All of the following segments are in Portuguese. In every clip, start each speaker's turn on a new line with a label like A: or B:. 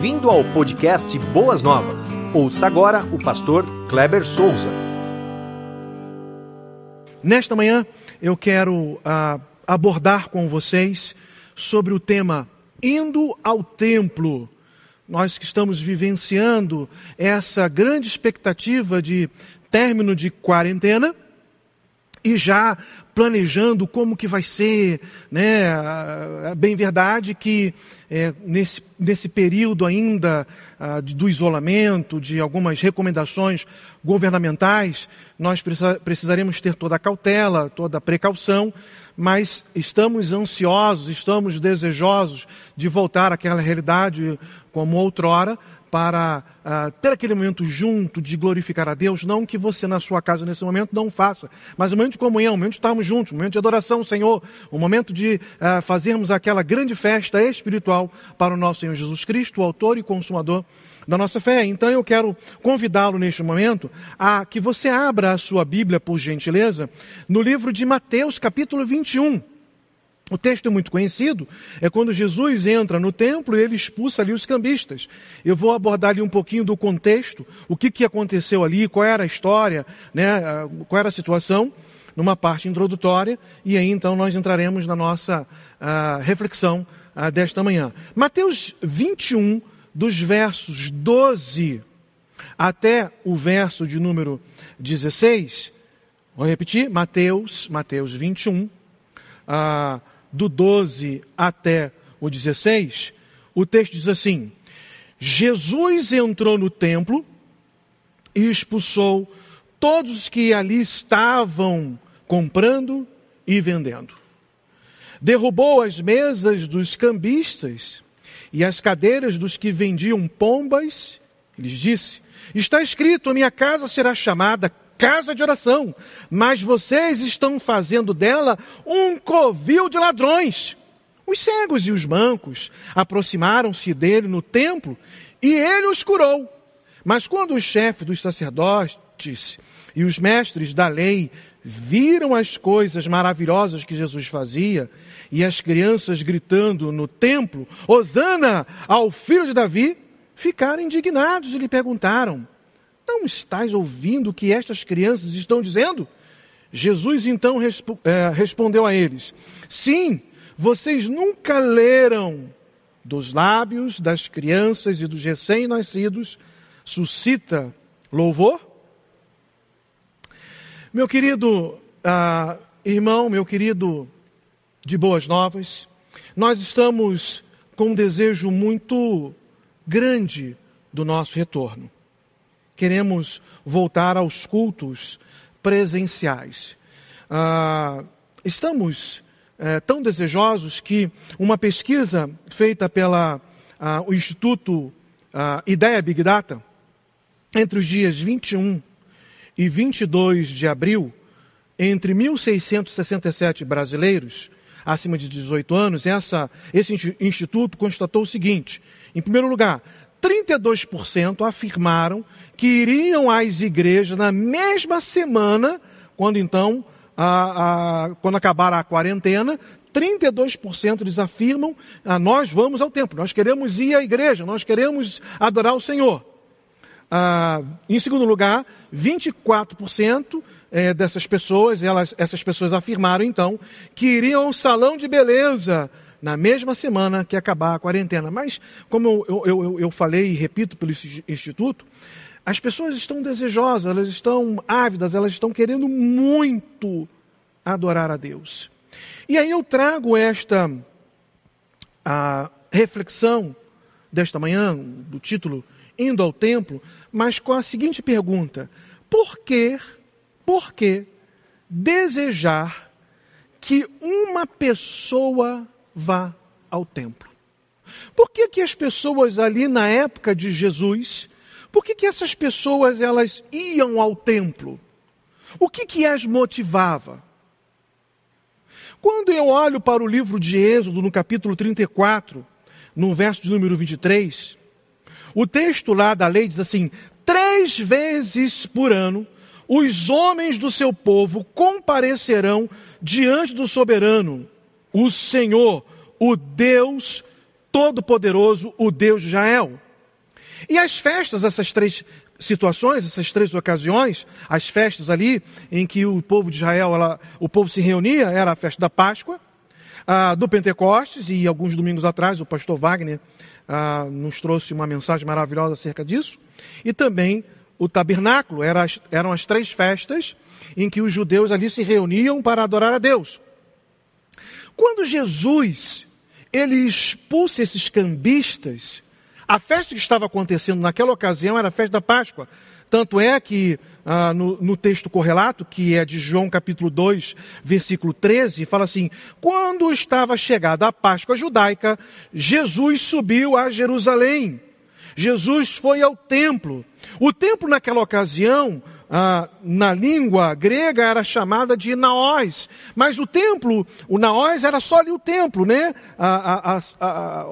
A: Bem-vindo ao podcast Boas Novas. Ouça agora o pastor Kleber Souza.
B: Nesta manhã eu quero ah, abordar com vocês sobre o tema Indo ao Templo. Nós que estamos vivenciando essa grande expectativa de término de quarentena e já planejando como que vai ser, né? É bem verdade que é, nesse, nesse período ainda ah, do isolamento, de algumas recomendações governamentais, nós precisa, precisaremos ter toda a cautela, toda a precaução, mas estamos ansiosos, estamos desejosos de voltar àquela realidade como outrora, para uh, ter aquele momento junto de glorificar a Deus, não que você na sua casa nesse momento não faça, mas um momento de comunhão, um momento de estarmos juntos, um momento de adoração ao Senhor, um momento de uh, fazermos aquela grande festa espiritual para o nosso Senhor Jesus Cristo, o autor e consumador da nossa fé. Então eu quero convidá-lo neste momento a que você abra a sua Bíblia, por gentileza, no livro de Mateus, capítulo 21. O texto é muito conhecido, é quando Jesus entra no templo e ele expulsa ali os cambistas. Eu vou abordar ali um pouquinho do contexto, o que, que aconteceu ali, qual era a história, né, qual era a situação, numa parte introdutória, e aí então nós entraremos na nossa uh, reflexão uh, desta manhã. Mateus 21, dos versos 12 até o verso de número 16, vou repetir, Mateus, Mateus 21, uh, do 12 até o 16, o texto diz assim: Jesus entrou no templo e expulsou todos os que ali estavam comprando e vendendo. Derrubou as mesas dos cambistas e as cadeiras dos que vendiam pombas. Lhes disse: Está escrito: a minha casa será chamada casa de oração, mas vocês estão fazendo dela um covil de ladrões. Os cegos e os mancos aproximaram-se dele no templo e ele os curou. Mas quando os chefes dos sacerdotes e os mestres da lei viram as coisas maravilhosas que Jesus fazia e as crianças gritando no templo, Hosana ao filho de Davi, ficaram indignados e lhe perguntaram, não estás ouvindo o que estas crianças estão dizendo? Jesus então é, respondeu a eles: Sim, vocês nunca leram dos lábios das crianças e dos recém-nascidos suscita louvor? Meu querido ah, irmão, meu querido de boas novas, nós estamos com um desejo muito grande do nosso retorno queremos voltar aos cultos presenciais. Ah, estamos eh, tão desejosos que uma pesquisa feita pela ah, o Instituto ah, Ideia Big Data entre os dias 21 e 22 de abril, entre 1.667 brasileiros acima de 18 anos, essa, esse instituto constatou o seguinte: em primeiro lugar, 32% afirmaram que iriam às igrejas na mesma semana, quando então, a, a, quando acabar a quarentena, 32% eles afirmam, ah, nós vamos ao templo, nós queremos ir à igreja, nós queremos adorar o Senhor. Ah, em segundo lugar, 24% é, dessas pessoas, elas, essas pessoas afirmaram então que iriam ao salão de beleza na mesma semana que acabar a quarentena. Mas, como eu, eu, eu, eu falei e repito pelo Instituto, as pessoas estão desejosas, elas estão ávidas, elas estão querendo muito adorar a Deus. E aí eu trago esta a reflexão desta manhã, do título Indo ao Templo, mas com a seguinte pergunta: por que, por que desejar que uma pessoa vá ao templo. Por que, que as pessoas ali na época de Jesus, por que, que essas pessoas elas iam ao templo? O que, que as motivava? Quando eu olho para o livro de Êxodo, no capítulo 34, no verso de número 23, o texto lá da lei diz assim: três vezes por ano os homens do seu povo comparecerão diante do soberano, o Senhor, o Deus Todo-Poderoso, o Deus de Israel. E as festas, essas três situações, essas três ocasiões, as festas ali em que o povo de Israel, ela, o povo se reunia, era a festa da Páscoa, ah, do Pentecostes, e alguns domingos atrás o pastor Wagner ah, nos trouxe uma mensagem maravilhosa acerca disso, e também o tabernáculo, era, eram as três festas em que os judeus ali se reuniam para adorar a Deus. Quando Jesus, ele expulsa esses cambistas, a festa que estava acontecendo naquela ocasião era a festa da Páscoa. Tanto é que ah, no, no, texto correlato, que é de João capítulo 2, versículo 13, fala assim: Quando estava chegada a Páscoa judaica, Jesus subiu a Jerusalém. Jesus foi ao templo. O templo naquela ocasião, ah, na língua grega era chamada de naós, mas o templo, o naós era só ali o templo, né?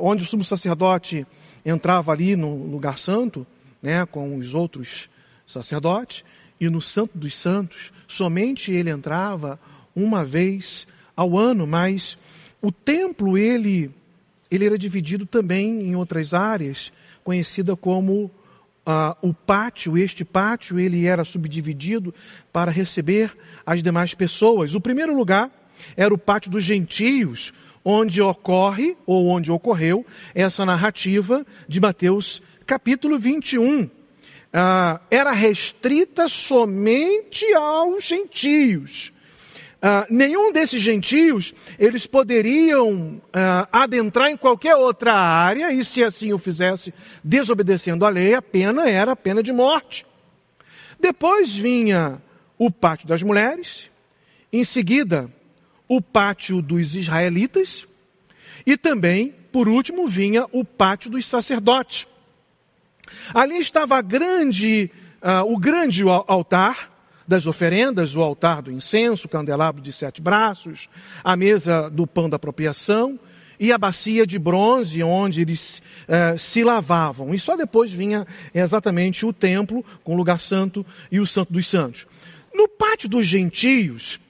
B: Onde o sumo sacerdote entrava ali no lugar santo, né, com os outros sacerdotes, e no Santo dos Santos, somente ele entrava uma vez ao ano, mas o templo ele ele era dividido também em outras áreas, conhecida como uh, o pátio. Este pátio ele era subdividido para receber as demais pessoas. O primeiro lugar era o pátio dos gentios, onde ocorre, ou onde ocorreu, essa narrativa de Mateus capítulo 21. Ah, era restrita somente aos gentios. Ah, nenhum desses gentios, eles poderiam ah, adentrar em qualquer outra área, e se assim o fizesse, desobedecendo a lei, a pena era a pena de morte. Depois vinha o pátio das mulheres, em seguida, o pátio dos israelitas e também, por último, vinha o pátio dos sacerdotes. Ali estava grande, uh, o grande altar das oferendas, o altar do incenso, o candelabro de sete braços, a mesa do pão da apropriação e a bacia de bronze onde eles uh, se lavavam. E só depois vinha exatamente o templo com o lugar santo e o santo dos santos. No pátio dos gentios,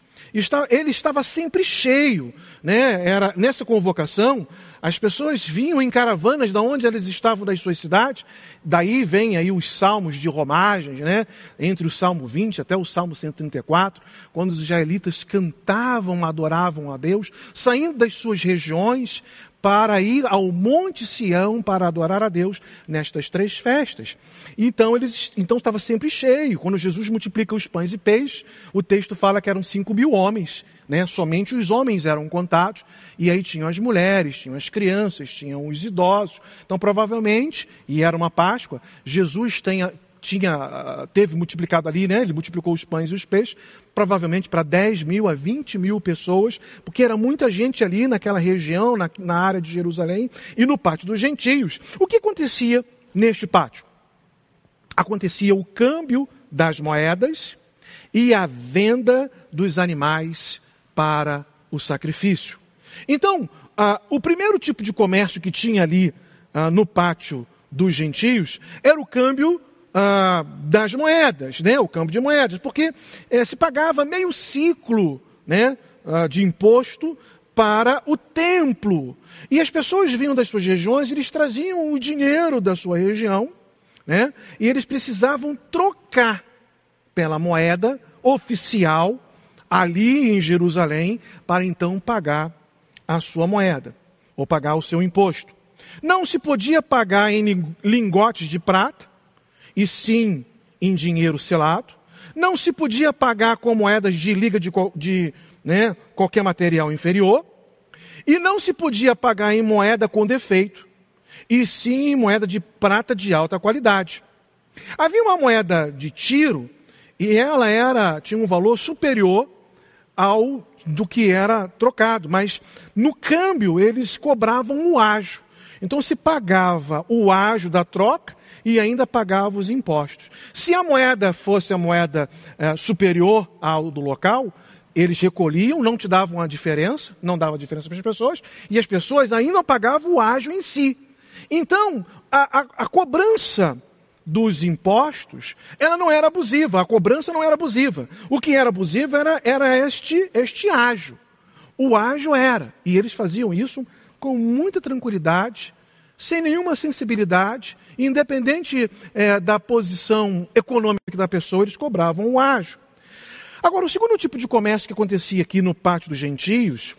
B: ele estava sempre cheio, né? Era nessa convocação, as pessoas vinham em caravanas da onde elas estavam das suas cidades. Daí vem aí os salmos de romagens, né? Entre o Salmo 20 até o Salmo 134, quando os israelitas cantavam, adoravam a Deus, saindo das suas regiões para ir ao Monte Sião para adorar a Deus nestas três festas. Então eles, então estava sempre cheio. Quando Jesus multiplica os pães e peixes, o texto fala que eram cinco mil homens, né? Somente os homens eram contados e aí tinham as mulheres, tinham as crianças, tinham os idosos. Então provavelmente, e era uma Páscoa, Jesus tenha, tinha, ah, teve multiplicado ali, né? Ele multiplicou os pães e os peixes, provavelmente para 10 mil a 20 mil pessoas, porque era muita gente ali naquela região, na, na área de Jerusalém e no pátio dos gentios. O que acontecia neste pátio? Acontecia o câmbio das moedas e a venda dos animais para o sacrifício. Então, ah, o primeiro tipo de comércio que tinha ali ah, no pátio dos gentios era o câmbio ah, das moedas, né? O câmbio de moedas, porque eh, se pagava meio ciclo, né? Ah, de imposto para o templo. E as pessoas vinham das suas regiões, eles traziam o dinheiro da sua região, né? E eles precisavam trocar pela moeda oficial ali em Jerusalém para então pagar a sua moeda ou pagar o seu imposto. Não se podia pagar em lingotes de prata, e sim em dinheiro selado. Não se podia pagar com moedas de liga de, de né, qualquer material inferior. E não se podia pagar em moeda com defeito, e sim em moeda de prata de alta qualidade. Havia uma moeda de tiro, e ela era, tinha um valor superior ao do que era trocado, mas no câmbio eles cobravam o ágio. Então se pagava o ágio da troca e ainda pagava os impostos. Se a moeda fosse a moeda é, superior ao do local, eles recolhiam, não te davam a diferença, não dava diferença para as pessoas, e as pessoas ainda pagavam o ágio em si. Então, a, a, a cobrança dos impostos, ela não era abusiva, a cobrança não era abusiva. O que era abusivo era, era este, este ágio. O ágio era, e eles faziam isso com muita tranquilidade, sem nenhuma sensibilidade, independente é, da posição econômica da pessoa, eles cobravam o ágio. Agora, o segundo tipo de comércio que acontecia aqui no pátio dos gentios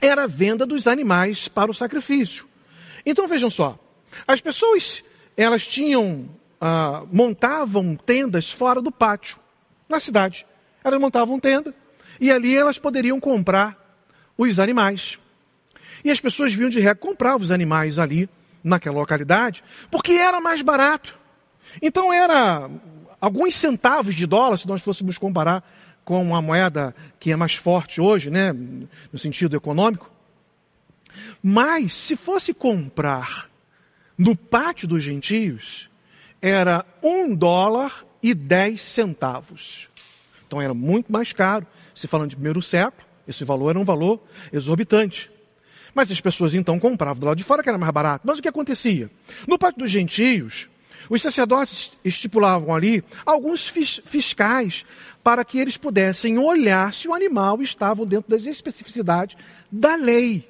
B: era a venda dos animais para o sacrifício. Então vejam só, as pessoas elas tinham ah, montavam tendas fora do pátio, na cidade. Elas montavam tenda e ali elas poderiam comprar os animais. E as pessoas vinham de regra comprar os animais ali, naquela localidade, porque era mais barato. Então era alguns centavos de dólar, se nós fôssemos comparar com a moeda que é mais forte hoje, né, no sentido econômico. Mas se fosse comprar no pátio dos gentios, era um dólar e dez centavos. Então era muito mais caro. Se falando de primeiro século, esse valor era um valor exorbitante. Mas as pessoas então compravam do lado de fora que era mais barato. Mas o que acontecia? No pátio dos gentios, os sacerdotes estipulavam ali alguns fiscais para que eles pudessem olhar se o animal estava dentro das especificidades da lei.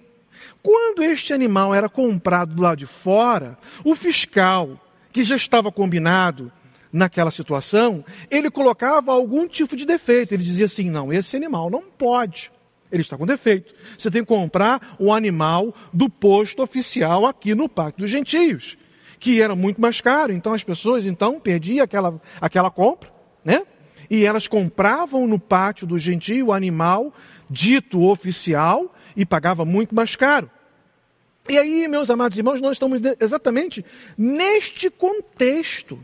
B: Quando este animal era comprado do lado de fora, o fiscal, que já estava combinado naquela situação, ele colocava algum tipo de defeito. Ele dizia assim: não, esse animal não pode. Ele está com defeito. Você tem que comprar o animal do posto oficial aqui no Pacto dos Gentios que era muito mais caro. Então as pessoas então perdiam aquela, aquela compra, né? E elas compravam no pátio do gentio o animal dito oficial e pagava muito mais caro. E aí, meus amados irmãos, nós estamos exatamente neste contexto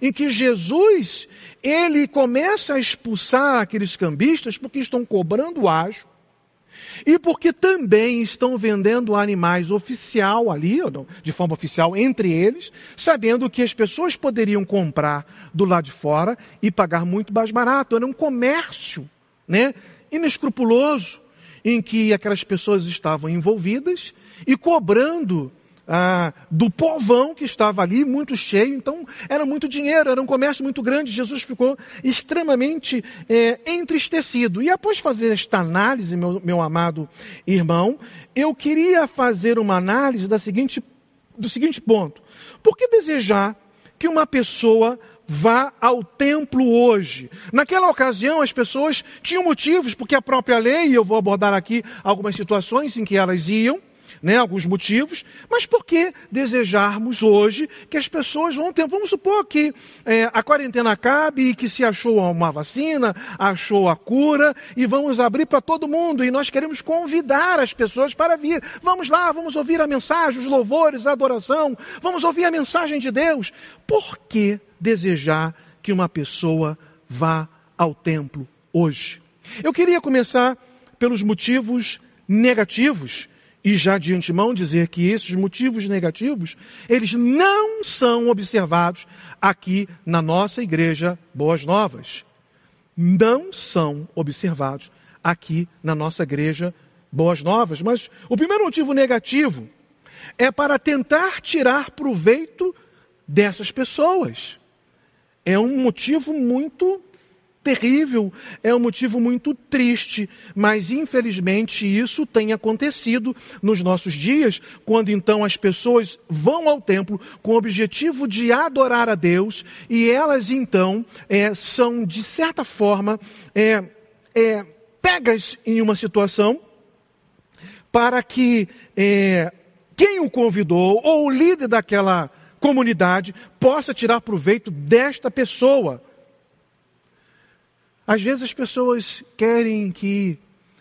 B: em que Jesus, ele começa a expulsar aqueles cambistas porque estão cobrando ágio, e porque também estão vendendo animais oficial ali, de forma oficial entre eles, sabendo que as pessoas poderiam comprar do lado de fora e pagar muito mais barato. Era um comércio, né, inescrupuloso, em que aquelas pessoas estavam envolvidas e cobrando ah, do povão que estava ali, muito cheio, então era muito dinheiro, era um comércio muito grande. Jesus ficou extremamente é, entristecido. E após fazer esta análise, meu, meu amado irmão, eu queria fazer uma análise da seguinte, do seguinte ponto: por que desejar que uma pessoa vá ao templo hoje. Naquela ocasião, as pessoas tinham motivos, porque a própria lei, eu vou abordar aqui algumas situações em que elas iam, né, alguns motivos, mas por que desejarmos hoje que as pessoas vão ter? Vamos supor que é, a quarentena acabe e que se achou uma vacina, achou a cura e vamos abrir para todo mundo e nós queremos convidar as pessoas para vir. Vamos lá, vamos ouvir a mensagem, os louvores, a adoração, vamos ouvir a mensagem de Deus. Por que desejar que uma pessoa vá ao templo hoje? Eu queria começar pelos motivos negativos e já de antemão dizer que esses motivos negativos, eles não são observados aqui na nossa igreja Boas Novas. Não são observados aqui na nossa igreja Boas Novas. Mas o primeiro motivo negativo é para tentar tirar proveito dessas pessoas. É um motivo muito terrível, é um motivo muito triste, mas infelizmente isso tem acontecido nos nossos dias, quando então as pessoas vão ao templo com o objetivo de adorar a Deus e elas então é, são de certa forma é, é, pegas em uma situação para que é, quem o convidou ou o líder daquela comunidade possa tirar proveito desta pessoa às vezes as pessoas querem que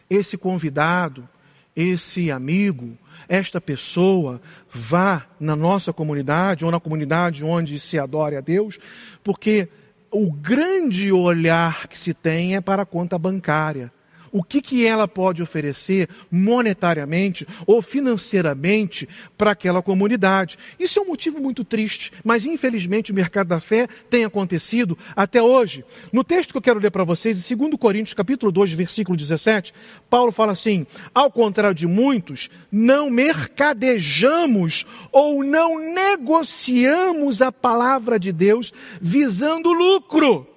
B: esse convidado, esse amigo, esta pessoa vá na nossa comunidade ou na comunidade onde se adore a Deus, porque o grande olhar que se tem é para a conta bancária o que, que ela pode oferecer monetariamente ou financeiramente para aquela comunidade. Isso é um motivo muito triste, mas infelizmente o mercado da fé tem acontecido até hoje. No texto que eu quero ler para vocês, em 2 Coríntios capítulo 2, versículo 17, Paulo fala assim, ao contrário de muitos, não mercadejamos ou não negociamos a palavra de Deus visando lucro.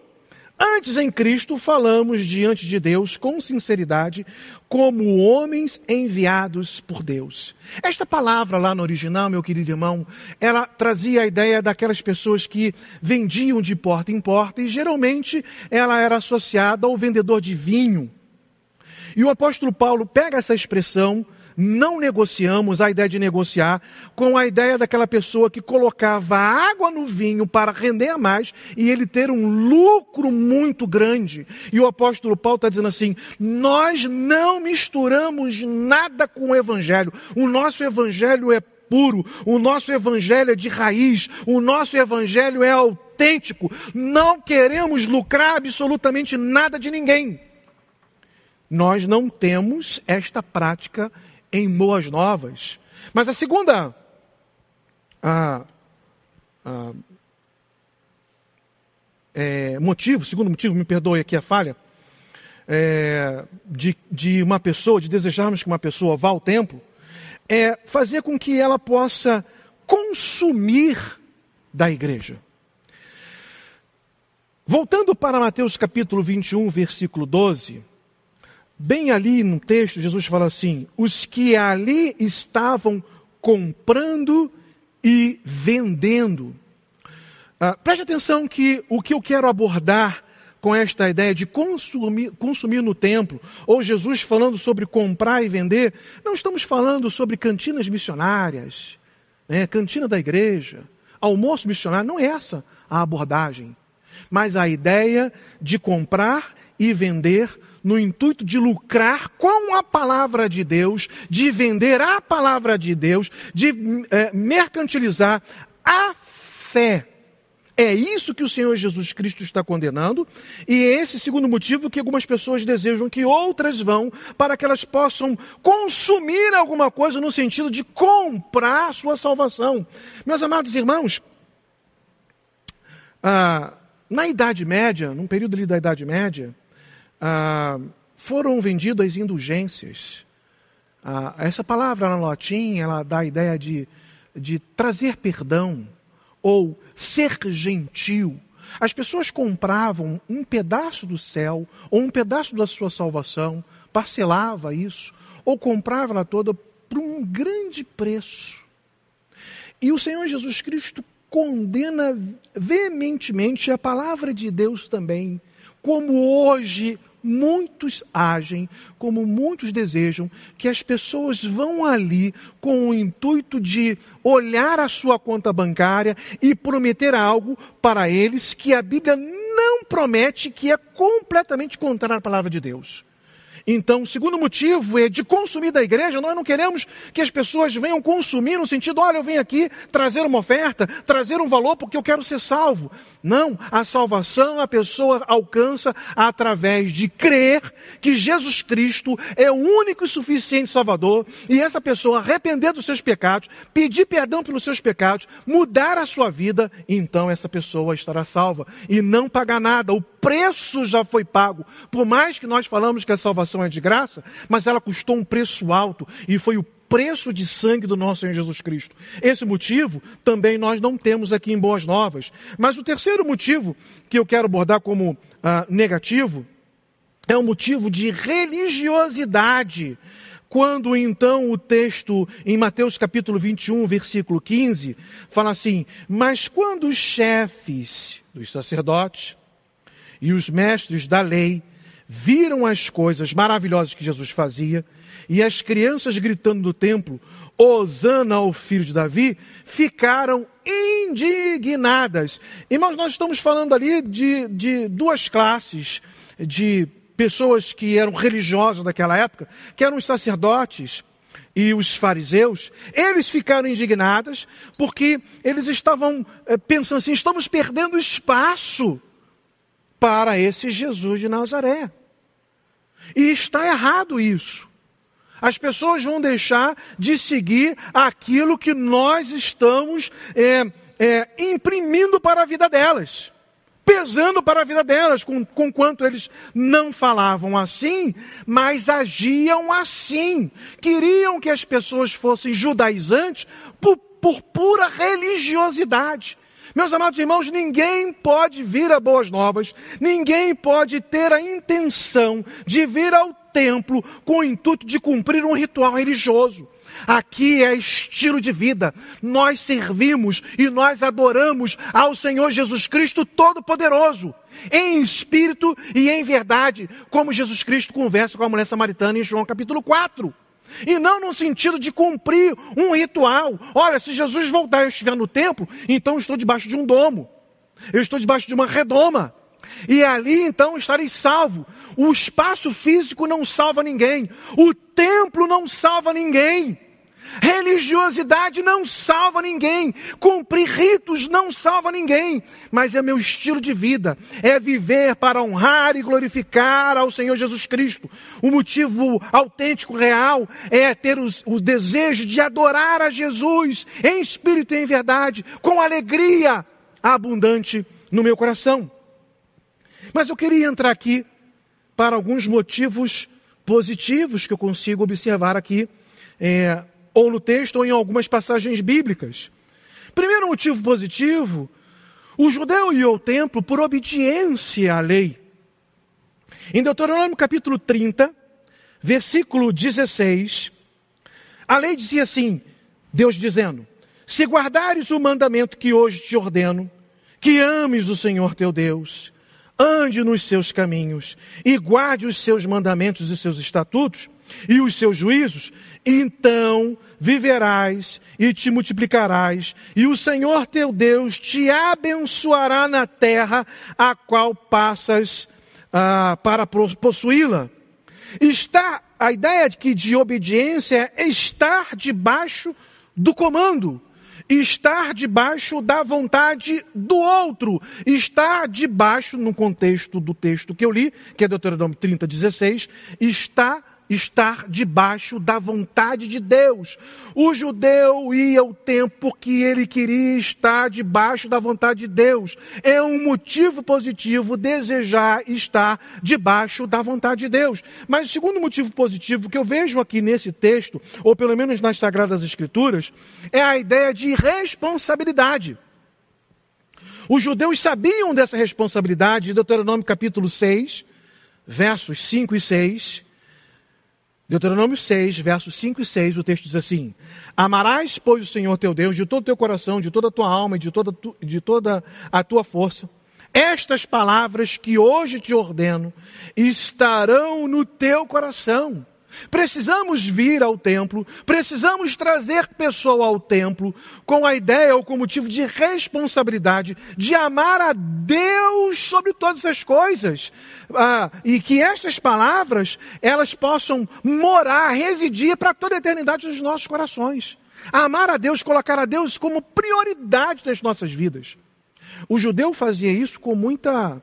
B: Antes em Cristo falamos diante de Deus com sinceridade, como homens enviados por Deus. Esta palavra lá no original, meu querido irmão, ela trazia a ideia daquelas pessoas que vendiam de porta em porta e geralmente ela era associada ao vendedor de vinho. E o apóstolo Paulo pega essa expressão não negociamos a ideia de negociar com a ideia daquela pessoa que colocava água no vinho para render mais e ele ter um lucro muito grande. E o apóstolo Paulo está dizendo assim: nós não misturamos nada com o evangelho. O nosso evangelho é puro, o nosso evangelho é de raiz, o nosso evangelho é autêntico. Não queremos lucrar absolutamente nada de ninguém. Nós não temos esta prática em boas novas. Mas a segunda a, a, é, motivo, segundo motivo, me perdoe aqui a falha, é, de, de uma pessoa, de desejarmos que uma pessoa vá ao templo, é fazer com que ela possa consumir da igreja. Voltando para Mateus capítulo 21, versículo 12, Bem ali no texto, Jesus fala assim: os que ali estavam comprando e vendendo. Ah, preste atenção que o que eu quero abordar com esta ideia de consumir, consumir no templo, ou Jesus falando sobre comprar e vender, não estamos falando sobre cantinas missionárias, né, cantina da igreja, almoço missionário, não é essa a abordagem. Mas a ideia de comprar e vender no intuito de lucrar com a palavra de Deus, de vender a palavra de Deus, de é, mercantilizar a fé. É isso que o Senhor Jesus Cristo está condenando, e é esse segundo motivo que algumas pessoas desejam que outras vão, para que elas possam consumir alguma coisa no sentido de comprar sua salvação. Meus amados irmãos, ah, na Idade Média, num período ali da Idade Média, ah, foram vendidas indulgências. Ah, essa palavra no latim, ela dá a ideia de, de trazer perdão ou ser gentil. As pessoas compravam um pedaço do céu ou um pedaço da sua salvação, parcelava isso, ou comprava ela toda por um grande preço. E o Senhor Jesus Cristo condena veementemente a palavra de Deus também, como hoje muitos agem, como muitos desejam, que as pessoas vão ali com o intuito de olhar a sua conta bancária e prometer algo para eles que a Bíblia não promete, que é completamente contrário à palavra de Deus. Então, o segundo motivo é de consumir da igreja. Nós não queremos que as pessoas venham consumir no sentido, olha, eu venho aqui trazer uma oferta, trazer um valor porque eu quero ser salvo. Não, a salvação a pessoa alcança através de crer que Jesus Cristo é o único e suficiente Salvador e essa pessoa arrepender dos seus pecados, pedir perdão pelos seus pecados, mudar a sua vida, então essa pessoa estará salva e não pagar nada. O preço já foi pago. Por mais que nós falamos que a salvação é de graça, mas ela custou um preço alto e foi o preço de sangue do nosso Senhor Jesus Cristo. Esse motivo também nós não temos aqui em Boas Novas. Mas o terceiro motivo que eu quero abordar como ah, negativo é o motivo de religiosidade. Quando então o texto em Mateus capítulo 21, versículo 15, fala assim: Mas quando os chefes dos sacerdotes e os mestres da lei viram as coisas maravilhosas que Jesus fazia e as crianças gritando no templo, Osana ao filho de Davi, ficaram indignadas. Irmãos, nós estamos falando ali de, de duas classes de pessoas que eram religiosas daquela época, que eram os sacerdotes e os fariseus, eles ficaram indignados porque eles estavam eh, pensando assim: estamos perdendo espaço para esse Jesus de Nazaré. E está errado isso. As pessoas vão deixar de seguir aquilo que nós estamos é, é, imprimindo para a vida delas, pesando para a vida delas, com, com quanto eles não falavam assim, mas agiam assim. Queriam que as pessoas fossem judaizantes por, por pura religiosidade Meus amados irmãos, ninguém pode vir a Boas Novas, ninguém pode ter a intenção de vir ao templo com o intuito de cumprir um ritual religioso. Aqui é estilo de vida. Nós servimos e nós adoramos ao Senhor Jesus Cristo Todo-Poderoso, em espírito e em verdade, como Jesus Cristo conversa com a mulher samaritana em João capítulo 4. E não no sentido de cumprir um ritual. Olha, se Jesus voltar e eu estiver no templo, então estou debaixo de um domo. Eu estou debaixo de uma redoma. E ali então estarei salvo. O espaço físico não salva ninguém. O templo não salva ninguém. Religiosidade não salva ninguém. Cumprir ritos não salva ninguém. Mas é meu estilo de vida. É viver para honrar e glorificar ao Senhor Jesus Cristo. O motivo autêntico, real, é ter o, o desejo de adorar a Jesus em espírito e em verdade, com alegria abundante no meu coração. Mas eu queria entrar aqui para alguns motivos positivos que eu consigo observar aqui, é, ou no texto, ou em algumas passagens bíblicas. Primeiro motivo positivo, o judeu ia ao templo por obediência à lei. Em Deuteronômio capítulo 30, versículo 16, a lei dizia assim, Deus dizendo, se guardares o mandamento que hoje te ordeno, que ames o Senhor teu Deus, ande nos seus caminhos e guarde os seus mandamentos e seus estatutos e os seus juízos, então viverás e te multiplicarás, e o Senhor teu Deus te abençoará na terra a qual passas ah, para possuí-la. Está a ideia de que de obediência é estar debaixo do comando estar debaixo da vontade do outro, estar debaixo, no contexto do texto que eu li, que é Deuteronômio 30, 16, está estar debaixo da vontade de Deus. O judeu ia ao tempo que ele queria estar debaixo da vontade de Deus. É um motivo positivo desejar estar debaixo da vontade de Deus. Mas o segundo motivo positivo que eu vejo aqui nesse texto, ou pelo menos nas Sagradas Escrituras, é a ideia de responsabilidade. Os judeus sabiam dessa responsabilidade, Deuteronômio capítulo 6, versos 5 e 6, Deuteronômio 6, versos 5 e 6, o texto diz assim: Amarás, pois, o Senhor teu Deus de todo o teu coração, de toda a tua alma e de toda, tu, de toda a tua força. Estas palavras que hoje te ordeno estarão no teu coração. Precisamos vir ao templo, precisamos trazer pessoa ao templo com a ideia ou com o motivo de responsabilidade de amar a Deus sobre todas as coisas. Ah, e que estas palavras, elas possam morar, residir para toda a eternidade nos nossos corações. Amar a Deus, colocar a Deus como prioridade das nossas vidas. O judeu fazia isso com muita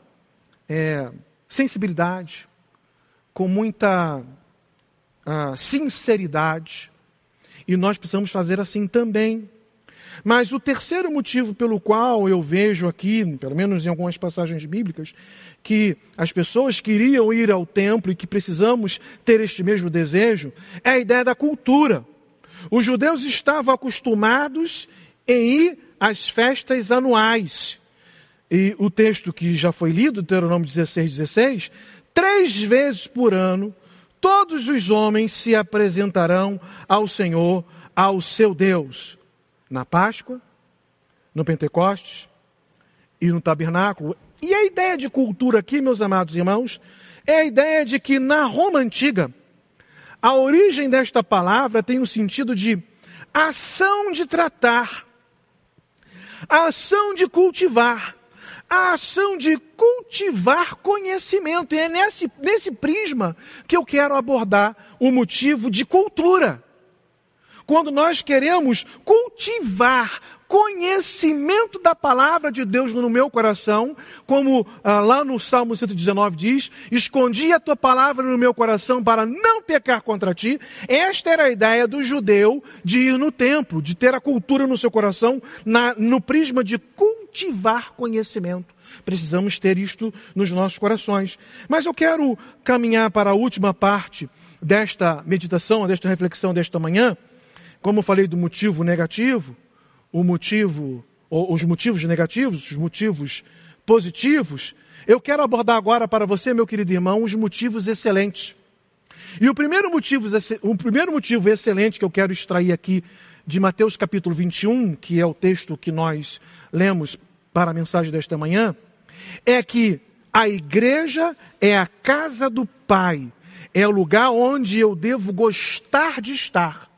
B: é, sensibilidade, com muita a sinceridade. E nós precisamos fazer assim também. Mas o terceiro motivo pelo qual eu vejo aqui, pelo menos em algumas passagens bíblicas, que as pessoas queriam ir ao templo e que precisamos ter este mesmo desejo, é a ideia da cultura. Os judeus estavam acostumados em ir às festas anuais. E o texto que já foi lido, Deuteronômio 16, 16, três vezes por ano, todos os homens se apresentarão ao Senhor, ao seu Deus, na Páscoa, no Pentecostes e no tabernáculo. E a ideia de cultura aqui, meus amados irmãos, é a ideia de que na Roma antiga, a origem desta palavra tem o sentido de ação de tratar, ação de cultivar, a ação de cultivar conhecimento. E é nesse, nesse prisma que eu quero abordar o motivo de cultura. Quando nós queremos cultivar conhecimento da palavra de Deus no meu coração, como ah, lá no Salmo 119 diz, escondi a tua palavra no meu coração para não pecar contra ti. Esta era a ideia do judeu de ir no templo, de ter a cultura no seu coração, na, no prisma de cultivar conhecimento. Precisamos ter isto nos nossos corações. Mas eu quero caminhar para a última parte desta meditação, desta reflexão desta manhã. Como eu falei do motivo negativo, o motivo os motivos negativos, os motivos positivos, eu quero abordar agora para você, meu querido irmão, os motivos excelentes. E o primeiro motivo, o primeiro motivo excelente que eu quero extrair aqui de Mateus capítulo 21, que é o texto que nós lemos para a mensagem desta manhã, é que a igreja é a casa do Pai, é o lugar onde eu devo gostar de estar.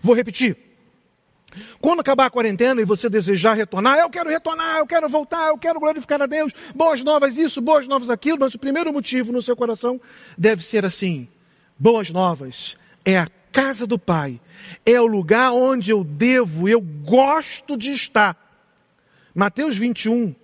B: Vou repetir. Quando acabar a quarentena e você desejar retornar, eu quero retornar, eu quero voltar, eu quero glorificar a Deus, boas novas isso, boas novas aquilo, mas o primeiro motivo no seu coração deve ser assim: boas novas é a casa do Pai, é o lugar onde eu devo, eu gosto de estar. Mateus 21,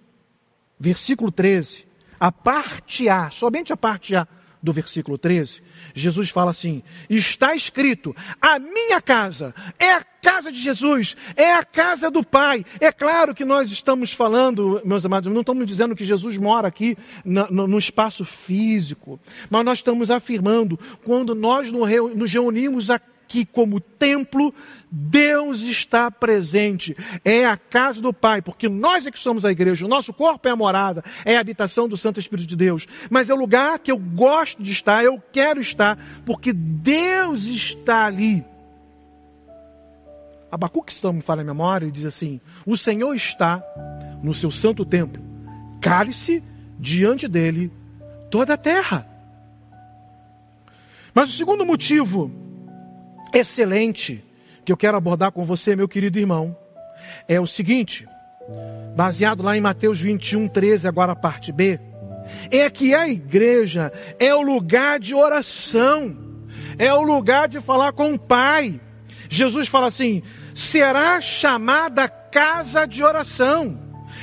B: versículo 13, a parte A, somente a parte A do versículo 13, Jesus fala assim: está escrito, a minha casa é a casa de Jesus, é a casa do Pai. É claro que nós estamos falando, meus amados, não estamos dizendo que Jesus mora aqui no, no, espaço físico, mas nós estamos afirmando, quando nós nos reunimos aqui, aqui como templo, Deus está presente. É a casa do Pai, porque nós é que somos a igreja, o nosso corpo é a morada, é a habitação do Santo Espírito de Deus. Mas é o lugar que eu gosto de estar, eu quero estar, porque Deus está ali. Abacuque, se não me falha a memória, ele diz assim: O Senhor está no seu santo templo, cale-se diante dele toda a terra. Mas o segundo motivo excelente que eu quero abordar com você, meu querido irmão, é o seguinte, baseado lá em Mateus 21, 13, agora a parte B, é que a igreja é o lugar de oração, é o lugar de falar com o Pai. Jesus fala assim: será chamada casa de oração.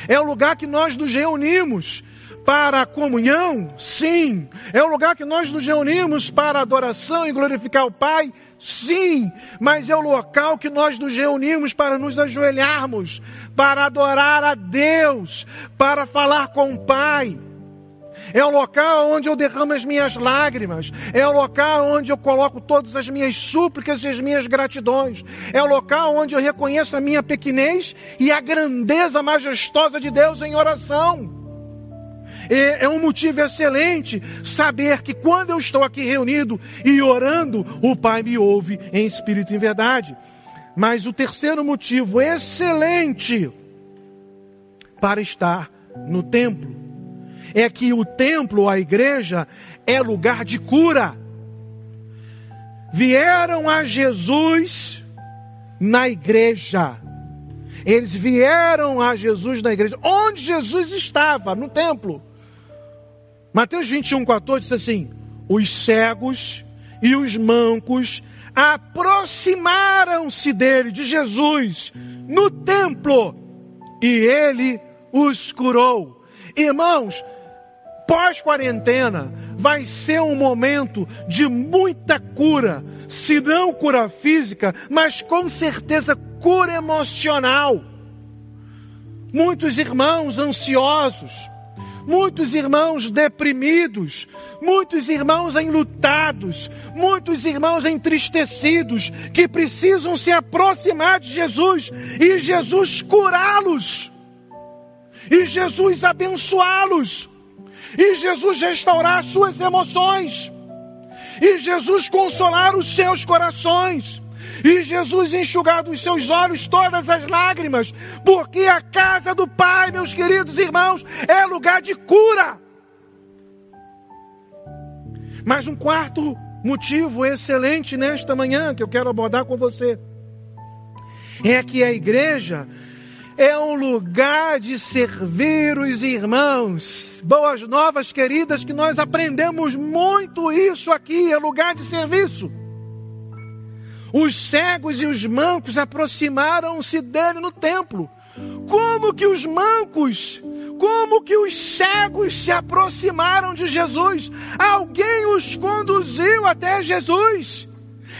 B: É o lugar que nós nos reunimos para a comunhão? Sim. É o lugar que nós nos reunimos para adoração e glorificar o Pai? Sim. Mas é o local que nós nos reunimos para nos ajoelharmos, para adorar a Deus, para falar com o Pai. É o local onde eu derramo as minhas lágrimas. É o local onde eu coloco todas as minhas súplicas e as minhas gratidões. É o local onde eu reconheço a minha pequenez e a grandeza majestosa de Deus em oração. É, um motivo excelente saber que quando eu estou aqui reunido e orando, o Pai me ouve em espírito e em verdade. Mas o terceiro motivo excelente para estar no templo é que o templo, a igreja, é lugar de cura. Vieram a Jesus na igreja. Eles vieram a Jesus na igreja. Onde Jesus estava? No templo. Mateus 21, 14 diz assim: Os cegos e os mancos aproximaram-se dele, de Jesus, no templo, e ele os curou. Irmãos, pós-quarentena vai ser um momento de muita cura, se não cura física, mas com certeza cura emocional. Muitos irmãos ansiosos, muitos irmãos deprimidos, muitos irmãos enlutados, muitos irmãos entristecidos, que precisam se aproximar de Jesus e Jesus curá-los, e Jesus abençoá-los, e Jesus restaurar suas emoções, e Jesus consolar os seus corações e Jesus enxugar dos seus olhos todas as lágrimas, porque a casa do Pai, meus queridos irmãos, é lugar de cura. Mas um quarto motivo excelente nesta manhã que eu quero abordar com você é que a igreja é um lugar de servir os irmãos. Boas novas, queridas, que nós aprendemos muito isso aqui, é lugar de serviço. Os cegos e os mancos aproximaram-se dele no templo. Como que os mancos, como que os cegos se aproximaram de Jesus? Alguém os conduziu até Jesus.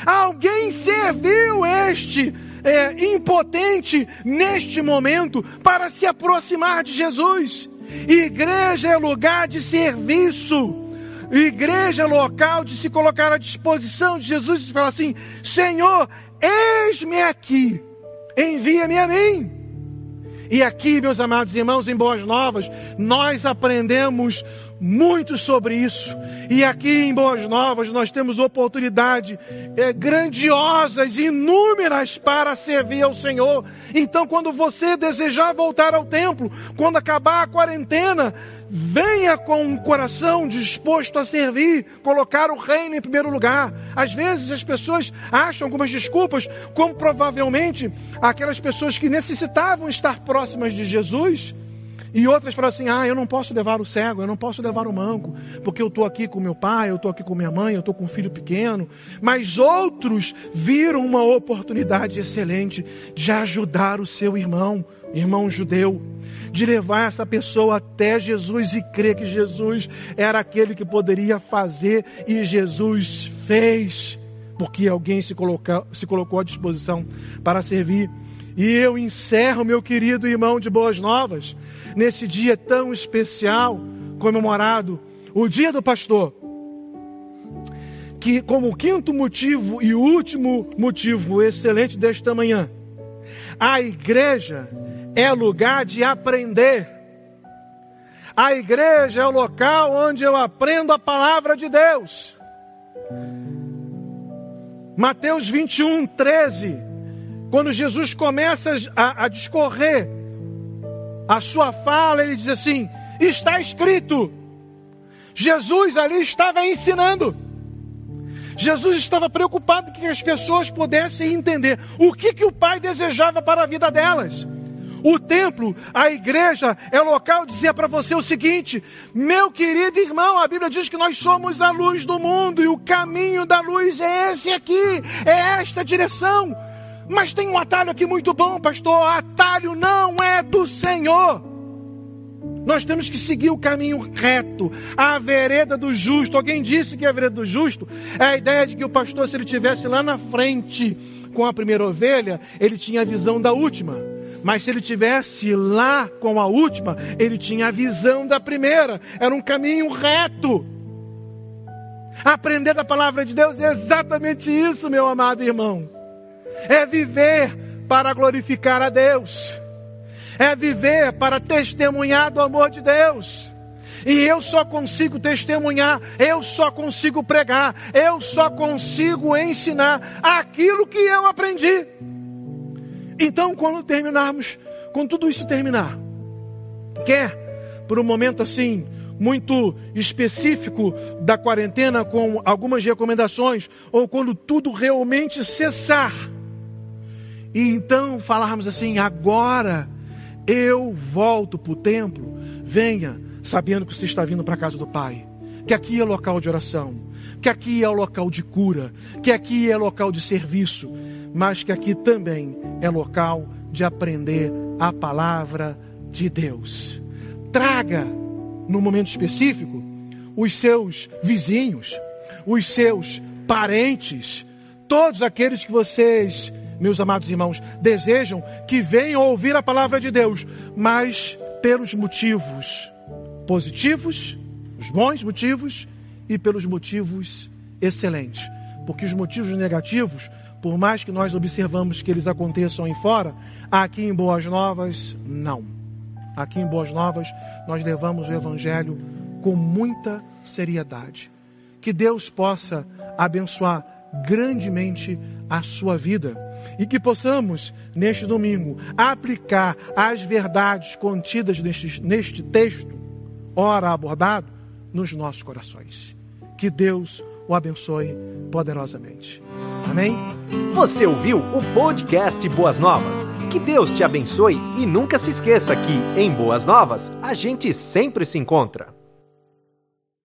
B: Alguém serviu este é, impotente neste momento para se aproximar de Jesus. Igreja é lugar de serviço igreja local de se colocar à disposição de Jesus e falar assim: Senhor, eis-me aqui, envia-me a mim. E aqui, meus amados irmãos, em Boas Novas, nós aprendemos muito sobre isso. E aqui em Boas Novas nós temos oportunidade é, grandiosas, inúmeras para servir ao Senhor. Então, quando você desejar voltar ao templo, quando acabar a quarentena, venha com um coração disposto a servir, colocar o reino em primeiro lugar. Às vezes as pessoas acham algumas desculpas, como provavelmente aquelas pessoas que necessitavam estar próximas de Jesus e outras falam assim: ah, eu não posso levar o cego, eu não posso levar o manco, porque eu estou aqui com meu pai, eu estou aqui com minha mãe, eu estou com um filho pequeno. Mas outros viram uma oportunidade excelente de ajudar o seu irmão, irmão judeu, de levar essa pessoa até Jesus e crer que Jesus era aquele que poderia fazer e Jesus fez, porque alguém se, coloca, se colocou à disposição para servir. E eu encerro, meu querido irmão de Boas Novas, nesse dia tão especial, comemorado, o Dia do Pastor, que, como quinto motivo e último motivo excelente desta manhã, a igreja é lugar de aprender. A igreja é o local onde eu aprendo a palavra de Deus. Mateus 21, 13. Quando Jesus começa a, a discorrer a sua fala, ele diz assim: está escrito. Jesus ali estava ensinando. Jesus estava preocupado que as pessoas pudessem entender o que, que o Pai desejava para a vida delas. O templo, a igreja, é local dizia para você o seguinte: meu querido irmão, a Bíblia diz que nós somos a luz do mundo e o caminho da luz é esse aqui, é esta direção. Mas tem um atalho aqui muito bom, pastor. Atalho não é do Senhor. Nós temos que seguir o caminho reto, a vereda do justo. Alguém disse que a vereda do justo é a ideia de que o pastor, se ele tivesse lá na frente com a primeira ovelha, ele tinha a visão da última. Mas se ele tivesse lá com a última, ele tinha a visão da primeira. Era um caminho reto. Aprender da palavra de Deus é exatamente isso, meu amado irmão é viver para glorificar a Deus, é viver para testemunhar do amor de Deus. E eu só consigo testemunhar, eu só consigo pregar, eu só consigo ensinar aquilo que eu aprendi. Então, quando terminarmos, quando tudo isso terminar, quer por um momento assim, muito específico da quarentena, com algumas recomendações, ou quando tudo realmente cessar, e então falarmos assim: agora eu volto para o templo, venha sabendo que você está vindo para a casa do Pai, que aqui é local de oração, que aqui é o local de cura, que aqui é local de serviço, mas que aqui também é local de aprender a palavra de Deus. Traga, no momento específico, os seus vizinhos, os seus parentes, todos aqueles que vocês meus amados irmãos, desejam que venham ouvir a palavra de Deus, mas pelos motivos positivos, os bons motivos e pelos motivos excelentes. Porque os motivos negativos, por mais que nós observamos que eles aconteçam aí fora, aqui em Boas Novas, não. Aqui em Boas Novas, nós levamos o Evangelho com muita seriedade. Que Deus possa abençoar grandemente a sua vida e que possamos, neste domingo, aplicar as verdades contidas neste, neste texto, ora abordado, nos nossos corações. Que Deus o abençoe poderosamente. Amém?
A: Você ouviu o podcast Boas Novas? Que Deus te abençoe e nunca se esqueça que, em Boas Novas, a gente sempre se encontra.